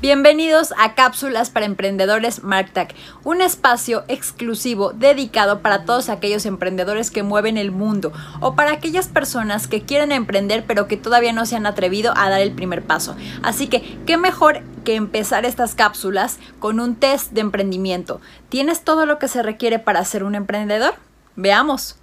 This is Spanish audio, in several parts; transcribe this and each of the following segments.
Bienvenidos a Cápsulas para Emprendedores MarkTag, un espacio exclusivo dedicado para todos aquellos emprendedores que mueven el mundo o para aquellas personas que quieren emprender pero que todavía no se han atrevido a dar el primer paso. Así que, ¿qué mejor que empezar estas cápsulas con un test de emprendimiento? ¿Tienes todo lo que se requiere para ser un emprendedor? Veamos.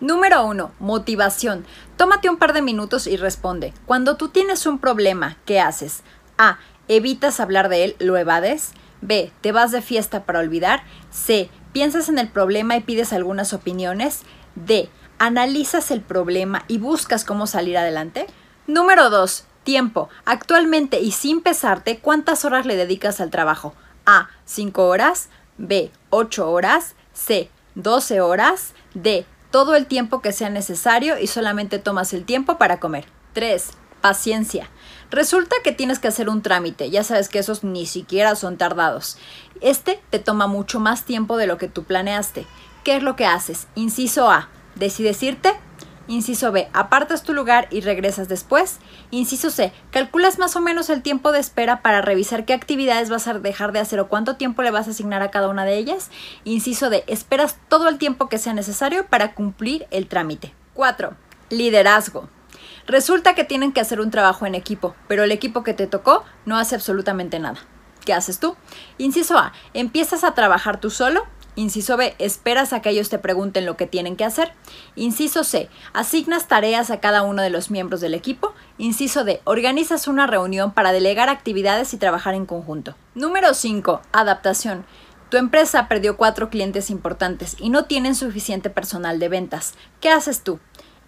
Número 1. Motivación. Tómate un par de minutos y responde. Cuando tú tienes un problema, ¿qué haces? A evitas hablar de él, lo evades. B, te vas de fiesta para olvidar. C, piensas en el problema y pides algunas opiniones. D, analizas el problema y buscas cómo salir adelante. Número 2. Tiempo. Actualmente y sin pesarte, ¿cuántas horas le dedicas al trabajo? A. 5 horas. B. 8 horas. C. 12 horas. D. Todo el tiempo que sea necesario y solamente tomas el tiempo para comer. 3 paciencia. Resulta que tienes que hacer un trámite, ya sabes que esos ni siquiera son tardados. Este te toma mucho más tiempo de lo que tú planeaste. ¿Qué es lo que haces? Inciso A, decides irte. Inciso B, apartas tu lugar y regresas después. Inciso C, calculas más o menos el tiempo de espera para revisar qué actividades vas a dejar de hacer o cuánto tiempo le vas a asignar a cada una de ellas. Inciso D, esperas todo el tiempo que sea necesario para cumplir el trámite. 4. Liderazgo. Resulta que tienen que hacer un trabajo en equipo, pero el equipo que te tocó no hace absolutamente nada. ¿Qué haces tú? Inciso A, empiezas a trabajar tú solo. Inciso B, esperas a que ellos te pregunten lo que tienen que hacer. Inciso C, asignas tareas a cada uno de los miembros del equipo. Inciso D, organizas una reunión para delegar actividades y trabajar en conjunto. Número 5, adaptación. Tu empresa perdió cuatro clientes importantes y no tienen suficiente personal de ventas. ¿Qué haces tú?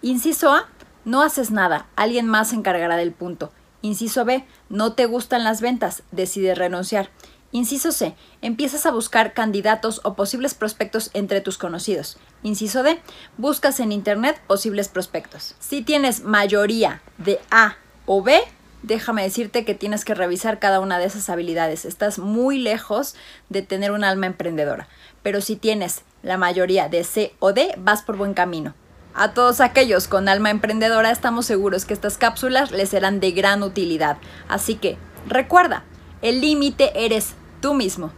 Inciso A, no haces nada, alguien más se encargará del punto. Inciso B, no te gustan las ventas, decides renunciar. Inciso C, empiezas a buscar candidatos o posibles prospectos entre tus conocidos. Inciso D, buscas en Internet posibles prospectos. Si tienes mayoría de A o B, déjame decirte que tienes que revisar cada una de esas habilidades. Estás muy lejos de tener un alma emprendedora. Pero si tienes la mayoría de C o D, vas por buen camino. A todos aquellos con alma emprendedora estamos seguros que estas cápsulas les serán de gran utilidad. Así que, recuerda, el límite eres tú mismo.